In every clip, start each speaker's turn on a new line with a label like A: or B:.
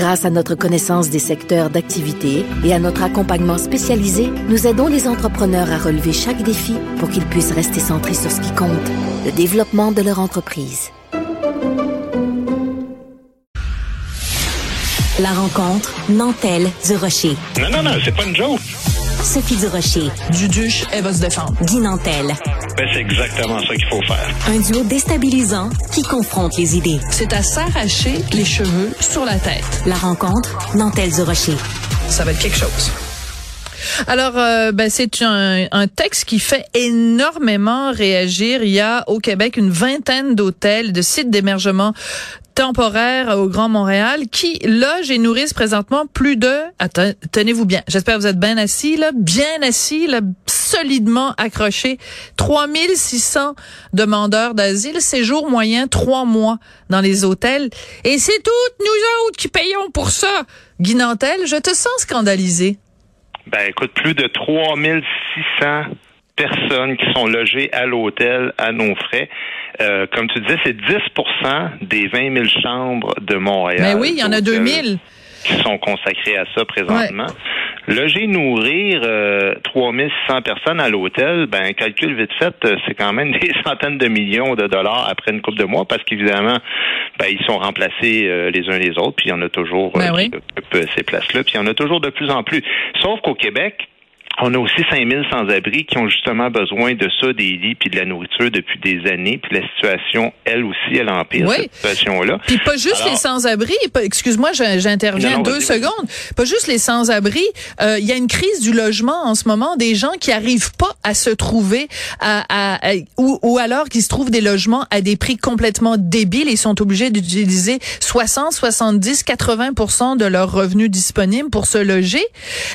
A: Grâce à notre connaissance des secteurs d'activité et à notre accompagnement spécialisé, nous aidons les entrepreneurs à relever chaque défi pour qu'ils puissent rester centrés sur ce qui compte, le développement de leur entreprise.
B: La rencontre Nantel du Rocher.
C: Non, non, non, c'est pas une joke.
B: Sophie du Rocher.
D: Duduche, elle va se défendre.
B: Guy Nantel.
C: Ben, c'est exactement ça qu'il faut faire.
B: Un duo déstabilisant qui confronte les idées.
D: C'est à s'arracher les cheveux sur la tête.
B: La rencontre Nantel du Rocher.
D: Ça va être quelque chose. Alors, euh, ben, c'est un, un, texte qui fait énormément réagir. Il y a au Québec une vingtaine d'hôtels, de sites d'émergement temporaire au Grand Montréal qui logent et nourrissent présentement plus de attends, tenez-vous bien. J'espère que vous êtes bien assis là, bien assis là, solidement accrochés. 3600 demandeurs d'asile, séjour moyen trois mois dans les hôtels et c'est toutes nous autres qui payons pour ça. Guinantel, je te sens scandalisé.
C: Ben écoute, plus de 3600 personnes qui sont logées à l'hôtel à nos frais. Euh, comme tu disais, c'est 10% des 20 000 chambres de Montréal.
D: Mais ben oui, il y en a 2 000
C: qui sont consacrées à ça présentement. Loger, nourrir euh, 3600 personnes à l'hôtel, ben calcul vite fait, euh, c'est quand même des centaines de millions de dollars après une couple de mois parce qu'évidemment, ben, ils sont remplacés euh, les uns les autres, puis il y en a toujours
D: ben
C: qui occupent ces places-là, puis il y en a toujours de plus en plus. Sauf qu'au Québec, on a aussi 5000 sans-abri qui ont justement besoin de ça, des lits puis de la nourriture depuis des années. Puis la situation, elle aussi, elle empire cette situation-là.
D: Puis pas juste les sans-abri. Excuse-moi, j'interviens deux secondes. Pas juste les sans-abri. Euh, il y a une crise du logement en ce moment. Des gens qui arrivent pas à se trouver, à, à, ou, ou, alors qui se trouvent des logements à des prix complètement débiles et sont obligés d'utiliser 60, 70, 80 de leurs revenus disponibles pour se loger.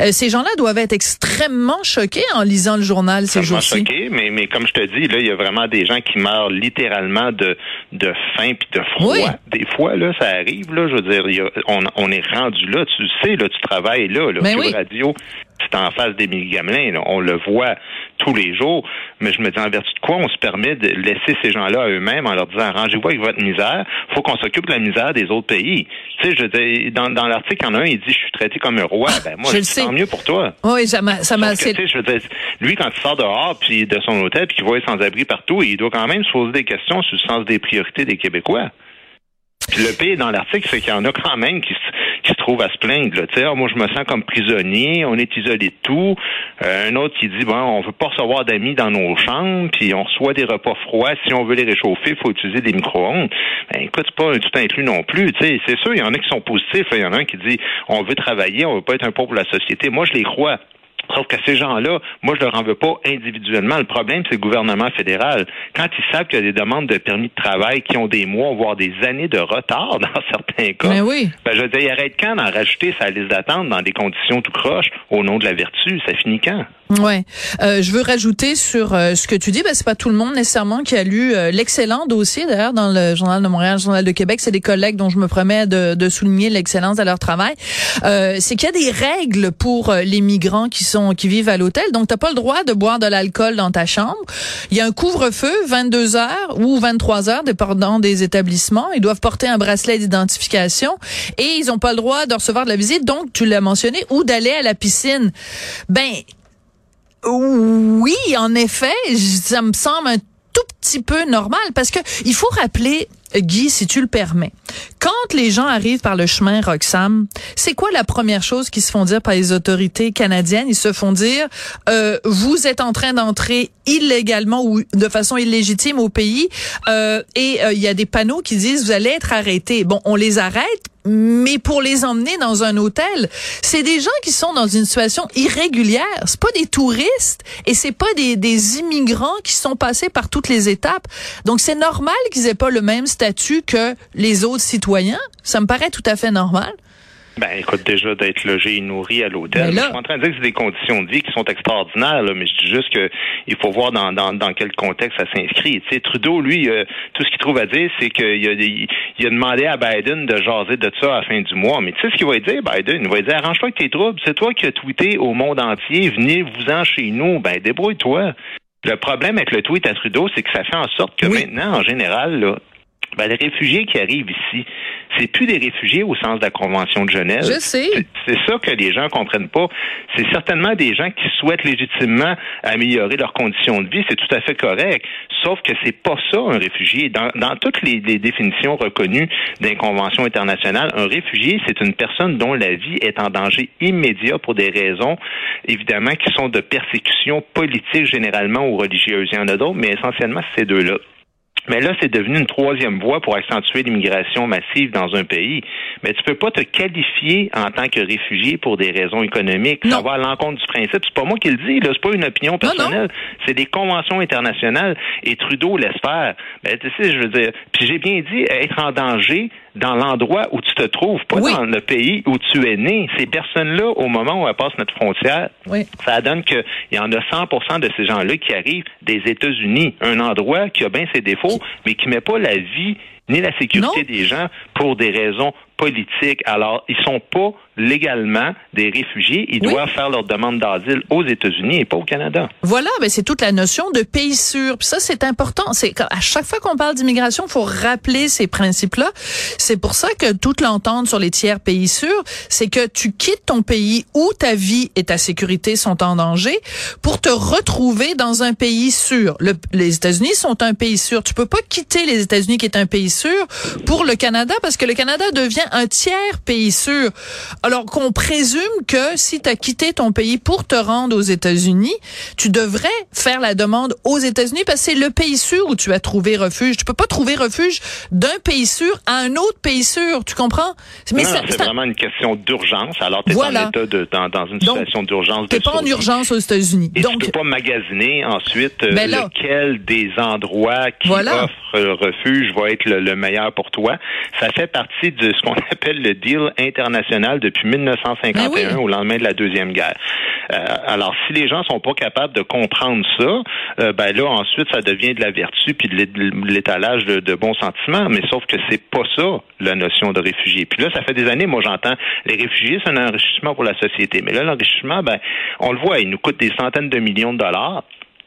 D: Euh, ces gens-là doivent être extrêmement choqué en lisant le journal ces jours-ci.
C: choqué, mais, mais comme je te dis, là, il y a vraiment des gens qui meurent littéralement de, de faim puis de froid. Des fois, là, ça arrive, là, je veux dire, on, on est rendu là, tu sais, là, tu travailles là, là,
D: ben
C: radio, c'est en face des Gamelin, on le voit tous les jours, mais je me dis en vertu de quoi on se permet de laisser ces gens-là à eux-mêmes en leur disant arrangez-vous avec votre misère, faut qu'on s'occupe de la misère des autres pays. Tu sais, je dis, dans, dans l'article, il y en a un, il dit je suis traité comme un roi. Ben moi, je, je mieux pour toi.
D: Oui, ça m'a, ça m'a.
C: Je veux dire, lui quand il sort dehors puis de son hôtel puis qu'il voit sans-abri partout, il doit quand même se poser des questions sur le sens des priorités des Québécois. Le pire dans l'article, c'est qu'il y en a quand même qui, qui se trouvent à se plaindre. Là. Ah, moi, je me sens comme prisonnier, on est isolé de tout. Euh, un autre qui dit, bon, on veut pas recevoir d'amis dans nos chambres, puis on reçoit des repas froids. Si on veut les réchauffer, il faut utiliser des micro-ondes. Ben, écoute, c'est pas un tout inclus non plus. C'est sûr, il y en a qui sont positifs. Il y en a un qui dit, on veut travailler, on veut pas être un pauvre pour la société. Moi, je les crois. Sauf que ces gens-là, moi, je leur en veux pas individuellement. Le problème, c'est le gouvernement fédéral. Quand ils savent qu'il y a des demandes de permis de travail qui ont des mois, voire des années de retard dans certains cas,
D: Mais oui.
C: ben, je veux dire, il arrête quand d'en rajouter sa liste d'attente dans des conditions tout croches au nom de la vertu? Ça finit quand?
D: Ouais, euh, je veux rajouter sur euh, ce que tu dis. Ben c'est pas tout le monde nécessairement qui a lu euh, l'excellent dossier d'ailleurs dans le journal de Montréal, le journal de Québec. C'est des collègues dont je me promets de, de souligner l'excellence de leur travail. C'est qu'il y a des règles pour les migrants qui sont qui vivent à l'hôtel. Donc t'as pas le droit de boire de l'alcool dans ta chambre. Il y a un couvre-feu 22 heures ou 23 heures dépendant des établissements. Ils doivent porter un bracelet d'identification et ils ont pas le droit de recevoir de la visite. Donc tu l'as mentionné ou d'aller à la piscine. Ben oui, en effet, ça me semble un tout petit peu normal parce que il faut rappeler Guy, si tu le permets. Quand les gens arrivent par le chemin Roxham, c'est quoi la première chose qui se font dire par les autorités canadiennes? Ils se font dire euh, vous êtes en train d'entrer illégalement ou de façon illégitime au pays euh, et euh, il y a des panneaux qui disent vous allez être arrêtés. Bon, on les arrête mais pour les emmener dans un hôtel, c'est des gens qui sont dans une situation irrégulière. C'est pas des touristes et c'est pas des, des immigrants qui sont passés par toutes les étapes. Donc c'est normal qu'ils aient pas le même statut que les autres citoyens. Ça me paraît tout à fait normal.
C: Ben, écoute, déjà d'être logé et nourri à l'hôtel.
D: Là-
C: Je suis en train de dire que c'est des conditions de vie qui sont extraordinaires, là, mais je dis juste que il faut voir dans, dans, dans quel contexte ça s'inscrit. Tu sais, Trudeau, lui, euh, tout ce qu'il trouve à dire, c'est qu'il a, il, il a demandé à Biden de jaser de ça à la fin du mois. Mais tu sais ce qu'il va dire, Biden? Il va dire, arrange-toi avec tes troubles. C'est toi qui as tweeté au monde entier, venez-vous-en chez nous. Ben, débrouille-toi. Le problème avec le tweet à Trudeau, c'est que ça fait en sorte que
D: Oui.
C: maintenant, en général, là, ben, les réfugiés qui arrivent ici, c'est plus des réfugiés au sens de la Convention de Genève.
D: Je sais.
C: C'est- ça que les gens comprennent pas. C'est certainement des gens qui souhaitent légitimement améliorer leurs conditions de vie. C'est tout à fait correct. Sauf que c'est pas ça un réfugié. Dans, dans toutes les, les définitions reconnues des conventions internationales, un réfugié, c'est une personne dont la vie est en danger immédiat pour des raisons, évidemment, qui sont de persécution politique généralement ou religieuse. Il y en a d'autres, mais essentiellement, c'est ces deux-là. Mais là, c'est devenu une troisième voie pour accentuer l'immigration massive dans un pays. Mais tu peux pas te qualifier en tant que réfugié pour des raisons économiques.
D: Non.
C: Ça va à l'encontre du principe. C'est pas moi qui le dis, là. C'est pas une opinion personnelle. C'est des conventions internationales et Trudeau laisse faire. Ben, tu sais, je veux dire. Puis j'ai bien dit être en danger dans l'endroit où tu te trouves, pas
D: Oui.
C: dans le pays où tu es né. Ces personnes-là, au moment où elles passent notre frontière,
D: Oui.
C: ça donne qu'il y en a 100% de ces gens-là qui arrivent des États-Unis, un endroit qui a bien ses défauts, mais qui met pas la vie ni la sécurité
D: Non.
C: des gens pour des raisons politiques. Alors, ils sont pas légalement des réfugiés. Ils
D: Oui.
C: doivent faire leur demande d'asile aux États-Unis et pas au Canada.
D: Voilà, ben c'est toute la notion de pays sûr. Puis ça, c'est important. C'est qu'à- à chaque fois qu'on parle d'immigration, il faut rappeler ces principes-là. C'est pour ça que toute l'entente sur les tiers pays sûrs, c'est que tu quittes ton pays où ta vie et ta sécurité sont en danger pour te retrouver dans un pays sûr. Le- les États-Unis sont un pays sûr. Tu peux pas quitter les États-Unis qui est un pays sûr pour le Canada parce que le Canada devient un tiers pays sûr. Alors qu'on présume que si tu as quitté ton pays pour te rendre aux États-Unis, tu devrais faire la demande aux États-Unis parce que c'est le pays sûr où tu as trouvé refuge. Tu peux pas trouver refuge d'un pays sûr à un autre pays sûr, tu comprends? Mais
C: c'est vraiment une question d'urgence. Alors, tu es
D: Voilà.
C: en état de, dans, dans une situation d'urgence.
D: t'es
C: de
D: pas en urgence aux États-Unis. Donc
C: tu peux pas magasiner ensuite euh,
D: Ben là.
C: lequel des endroits qui
D: Voilà.
C: offrent refuge va être le, le meilleur pour toi. Ça fait partie de ce qu'on appelle le deal international depuis 1951
D: Ben oui.
C: au lendemain de la deuxième guerre. Euh, alors si les gens sont pas capables de comprendre ça, euh, ben là ensuite ça devient de la vertu puis de l'é- de l'étalage de, de bons sentiments. Mais sauf que c'est pas ça la notion de réfugié. Puis là ça fait des années, moi j'entends les réfugiés c'est un enrichissement pour la société. Mais là l'enrichissement, ben on le voit, il nous coûte des centaines de millions de dollars.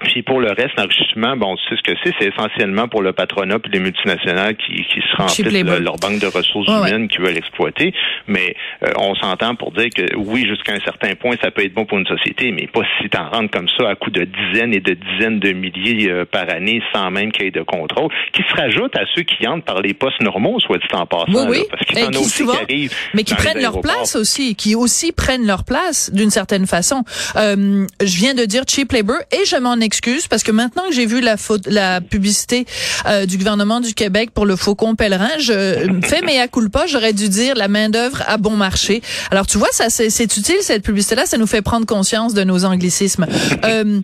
C: Puis pour le reste, l'enrichissement, bon, on sait ce que c'est, c'est essentiellement pour le patronat puis les multinationales qui, qui se remplissent le- leur banque de ressources
D: ouais.
C: humaines qui veulent exploiter. Mais euh, on s'entend pour dire que oui, jusqu'à un certain point, ça peut être bon pour une société, mais pas si t'en rentres comme ça à coup de dizaines et de dizaines de milliers euh, par année sans même qu'il y ait de contrôle, qui se rajoutent à ceux qui entrent par les postes normaux, soit dit en passant.
D: Oui,
C: là,
D: oui.
C: parce qu'il y en a aussi
D: souvent-
C: qui arrivent.
D: mais qui prennent leur place aussi, qui aussi prennent leur place d'une certaine façon. Euh, je viens de dire cheap labor et je m'en excuse parce que maintenant que j'ai vu la, faute, la publicité euh, du gouvernement du Québec pour le faucon pèlerin, je fais mea culpa, j'aurais dû dire la main d'œuvre à bon marché. Alors tu vois, ça c'est utile cette publicité-là, ça nous fait prendre conscience de nos anglicismes. Euh,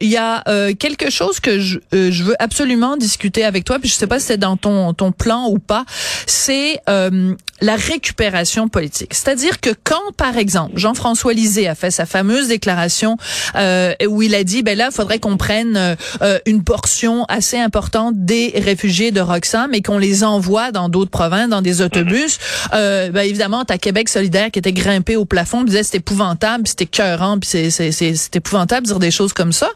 D: il y a euh, quelque chose que je, euh, je veux absolument discuter avec toi, puis je sais pas si c'est dans ton ton plan ou pas, c'est euh, la récupération politique. C'est-à-dire que quand, par exemple, Jean-François Lisée a fait sa fameuse déclaration euh, où il a dit, ben là, il faudrait qu'on prenne euh, euh, une portion assez importante des réfugiés de Roxham et qu'on les envoie dans d'autres provinces, dans des autobus. Euh, ben évidemment, t'as Québec solidaire qui était grimpé au plafond, disait c'est épouvantable, c'était cœurant, puis c'est c'est c'est c'est épouvantable de dire des choses comme ça.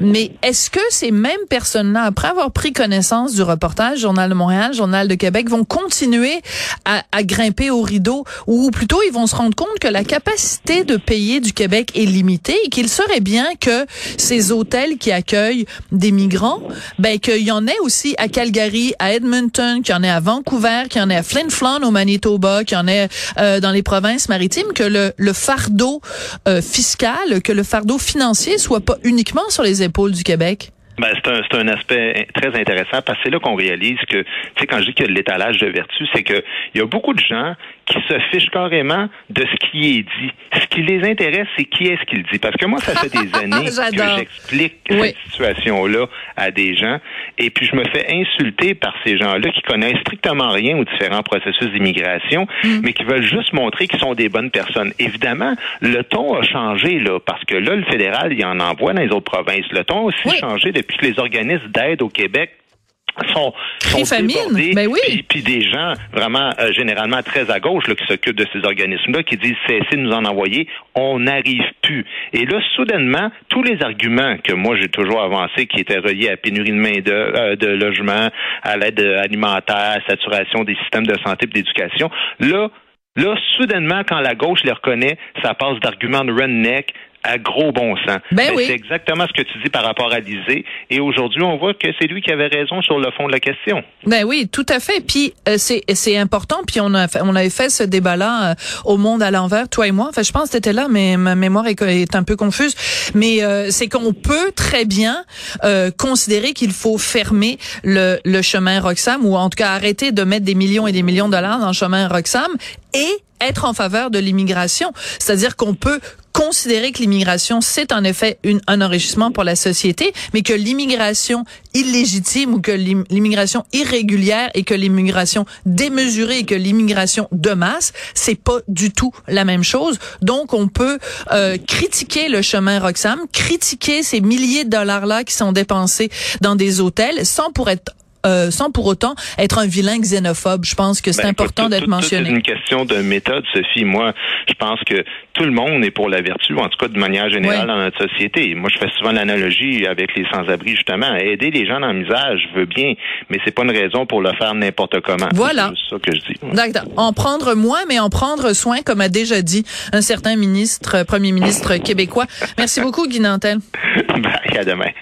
D: Mais est-ce que ces mêmes personnes-là, après avoir pris connaissance du reportage, Journal de Montréal, Journal de Québec, vont continuer à, à grimper au rideau, ou plutôt ils vont se rendre compte que la capacité de payer du Québec est limitée et qu'il serait bien que ces hôtels qui accueillent des migrants, ben qu'il y en ait aussi à Calgary, à Edmonton, qu'il y en ait à Vancouver, qu'il y en ait à Flin Flon au Manitoba, qu'il y en ait euh, dans les provinces maritimes, que le, fardeau euh, fiscal, que le fardeau financier soit pas uniquement sur les épaules du Québec.
C: Ben, c'est un, c'est un aspect très intéressant parce que c'est là qu'on réalise que, tu sais, quand je dis qu'il y a de l'étalage de vertu, c'est que il y a beaucoup de gens qui se fichent carrément de ce qui est dit. Ce qui les intéresse, c'est qui est-ce qui le dit. Parce que moi, ça fait des années que j'explique cette situation-là à des gens, et puis je me fais insulter par ces gens-là qui connaissent strictement rien aux différents processus d'immigration, mm. mais qui veulent juste montrer qu'ils sont des bonnes personnes. Évidemment, le ton a changé, là, parce que là, le fédéral, il en envoie dans les autres provinces. Le ton a aussi changé depuis que les organismes d'aide au Québec sont, sont
D: famine. Ben oui.
C: puis, des gens vraiment euh, généralement très à gauche là, qui s'occupent de ces organismes-là qui disent cessez de nous en envoyer, on n'arrive plus. Et là, soudainement, tous les arguments que moi j'ai toujours avancés, qui étaient reliés à pénurie de main de, euh, de logement, à l'aide alimentaire, à saturation des systèmes de santé et d'éducation, là, Là, soudainement, quand la gauche les reconnaît, ça passe d'arguments de redneck à gros bon sens.
D: Ben, ben
C: C'est exactement ce que tu dis par rapport à Lisée. Et aujourd'hui, on voit que c'est lui qui avait raison sur le fond de la question.
D: Ben oui, tout à fait. Puis euh, c'est c'est important. Puis on a on avait fait ce débat-là euh, au Monde à l'envers, toi et moi. Enfin, je pense que étais là, mais ma mémoire est, est un peu confuse. Mais euh, c'est qu'on peut très bien considérer qu'il faut fermer le, le chemin Roxham ou en tout cas arrêter de mettre des millions et des millions de dollars dans le chemin Roxham et être en faveur de l'immigration. C'est-à-dire qu'on peut considérer que l'immigration, c'est en effet une, un enrichissement pour la société, mais que l'immigration illégitime ou que l'immigration irrégulière et que l'immigration démesurée et que l'immigration de masse, c'est pas du tout la même chose. Donc, on peut euh, critiquer le chemin Roxham, critiquer ces milliers de dollars-là qui sont dépensés dans des hôtels sans pour être euh, sans pour autant être un vilain xénophobe. Je pense que c'est ben, important d'être mentionné.
C: C'est une question de méthode, Sophie. Moi, je pense que tout le monde est pour la vertu, en tout cas de manière générale dans notre société. Moi, je fais souvent l'analogie avec les sans-abri, justement. Aider les gens dans le misère, je veux bien, mais c'est pas une raison pour le faire n'importe comment.
D: Voilà.
C: C'est ça que je dis.
D: D'accord. En prendre moins, mais en prendre soin, comme a déjà dit un certain ministre, premier ministre québécois. Merci beaucoup, Guy Nantel.
C: Bye, à demain.